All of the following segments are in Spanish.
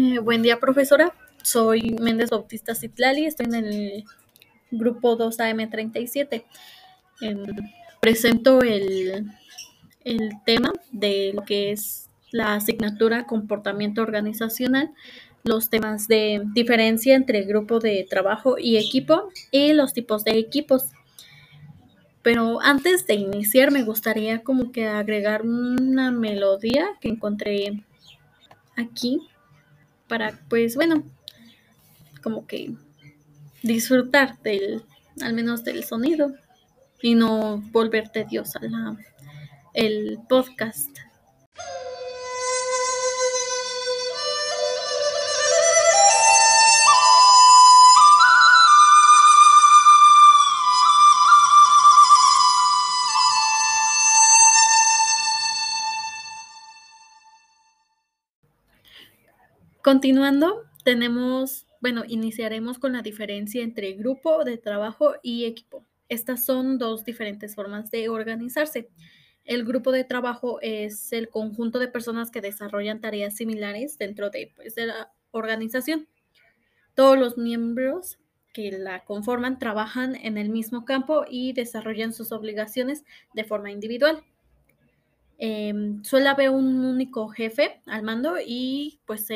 Eh, buen día, profesora. Soy Méndez Bautista Citlali, estoy en el grupo 2AM37. Em, presento el, el tema de lo que es la asignatura comportamiento organizacional, los temas de diferencia entre grupo de trabajo y equipo y los tipos de equipos. Pero antes de iniciar me gustaría como que agregar una melodía que encontré aquí para pues bueno, como que disfrutar del, al menos del sonido y no volver tediosa la, el podcast. Continuando, tenemos, bueno, iniciaremos con la diferencia entre grupo de trabajo y equipo. Estas son dos diferentes formas de organizarse. El grupo de trabajo es el conjunto de personas que desarrollan tareas similares dentro de, pues, de la organización. Todos los miembros que la conforman trabajan en el mismo campo y desarrollan sus obligaciones de forma individual. Eh, suele haber un único jefe al mando y pues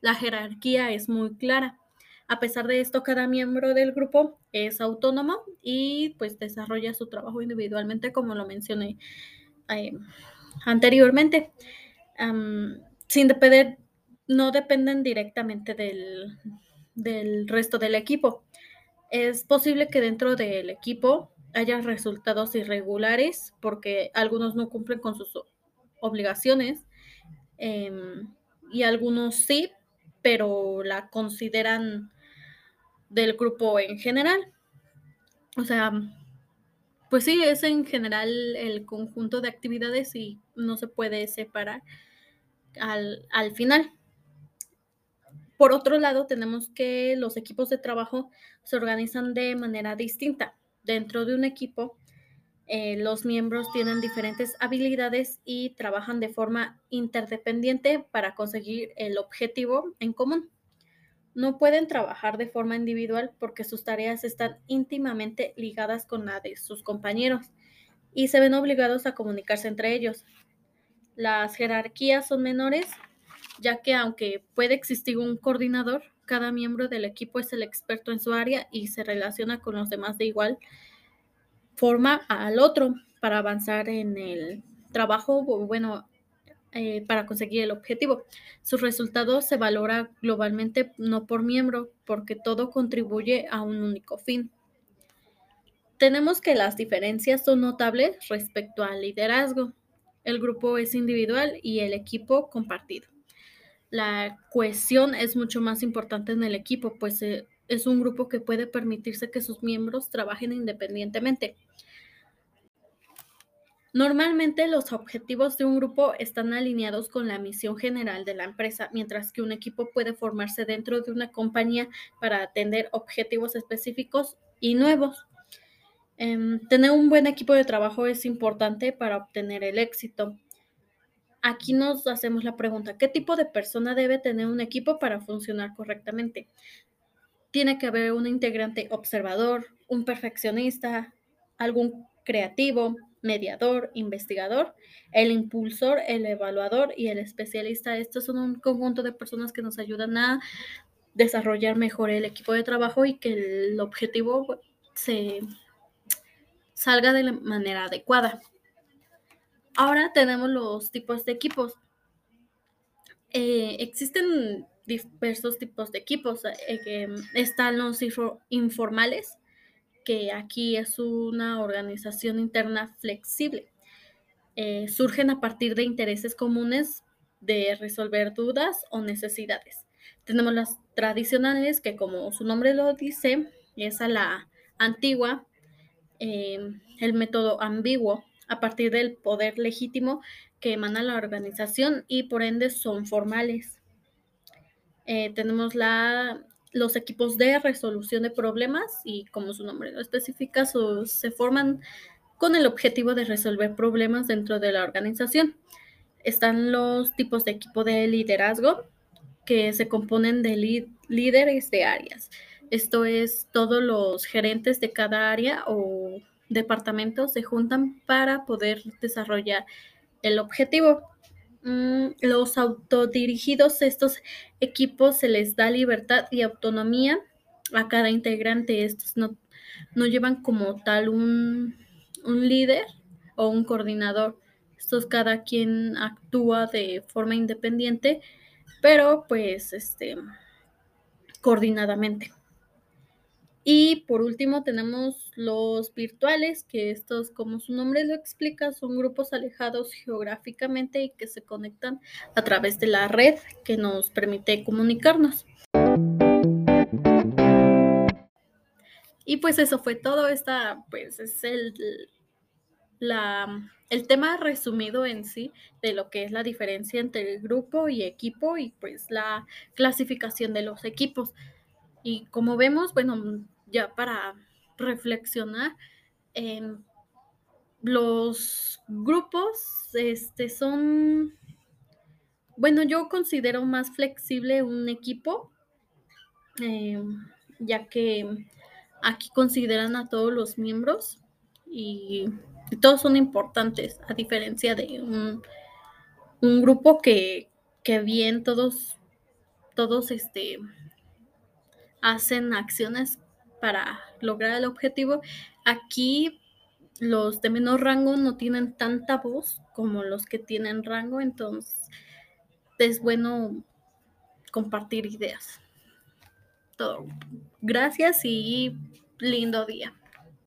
la jerarquía es muy clara. A pesar de esto, cada miembro del grupo es autónomo y pues desarrolla su trabajo individualmente, como lo mencioné eh, anteriormente. Sin depender, no dependen directamente del, del resto del equipo. Es posible que dentro del equipo haya resultados irregulares porque algunos no cumplen con sus obligaciones eh, y algunos sí, pero la consideran del grupo en general. O sea, pues sí, es en general el conjunto de actividades y no se puede separar al, al final. Por otro lado, tenemos que los equipos de trabajo se organizan de manera distinta. Dentro de un equipo, eh, los miembros tienen diferentes habilidades y trabajan de forma interdependiente para conseguir el objetivo en común. No pueden trabajar de forma individual porque sus tareas están íntimamente ligadas con la de sus compañeros y se ven obligados a comunicarse entre ellos. Las jerarquías son menores, ya que aunque puede existir un coordinador, cada miembro del equipo es el experto en su área y se relaciona con los demás de igual forma al otro para avanzar en el trabajo, bueno, eh, para conseguir el objetivo. Sus resultados se valora globalmente no por miembro, porque todo contribuye a un único fin. Tenemos que las diferencias son notables respecto al liderazgo. El grupo es individual y el equipo compartido. La cohesión es mucho más importante en el equipo, pues eh, es un grupo que puede permitirse que sus miembros trabajen independientemente. Normalmente los objetivos de un grupo están alineados con la misión general de la empresa, mientras que un equipo puede formarse dentro de una compañía para atender objetivos específicos y nuevos. Um, tener un buen equipo de trabajo es importante para obtener el éxito. Aquí nos hacemos la pregunta, ¿qué tipo de persona debe tener un equipo para funcionar correctamente? Tiene que haber un integrante observador, un perfeccionista, algún creativo, mediador, investigador, el impulsor, el evaluador y el especialista. Estos son un conjunto de personas que nos ayudan a desarrollar mejor el equipo de trabajo y que el objetivo se salga de la manera adecuada. Ahora tenemos los tipos de equipos. Eh, existen diversos tipos de equipos. Eh, están los informales, que aquí es una organización interna flexible. Eh, surgen a partir de intereses comunes de resolver dudas o necesidades. Tenemos las tradicionales, que como su nombre lo dice, es a la antigua, el método ambiguo, a partir del poder legítimo que emana la organización y por ende son formales. Eh, tenemos la los equipos de resolución de problemas y como su nombre lo especifica, se forman con el objetivo de resolver problemas dentro de la organización. Están los tipos de equipo de liderazgo, que se componen de líderes de áreas. Esto es, todos los gerentes de cada área o departamento se juntan para poder desarrollar el objetivo. Mm, los autodirigidos, estos equipos se les da libertad y autonomía a cada integrante. Estos no, no llevan como tal un, un líder o un coordinador. Estos cada quien actúa de forma independiente, pero pues este coordinadamente. Y por último tenemos los virtuales, que estos, como su nombre lo explica, son grupos alejados geográficamente y que se conectan a través de la red que nos permite comunicarnos. Y pues eso fue todo. Esta, pues es el, la, el tema resumido en sí de lo que es la diferencia entre grupo y equipo y pues la clasificación de los equipos. Y como vemos, bueno, ya para reflexionar, los grupos este, son, bueno, yo considero más flexible un equipo, em, ya que aquí consideran a todos los miembros y, todos son importantes, a diferencia de un, un grupo que, que bien todos, todos este, hacen acciones para lograr el objetivo. Aquí los de menor rango no tienen tanta voz como los que tienen rango, entonces es bueno compartir ideas. Todo. Gracias y lindo día.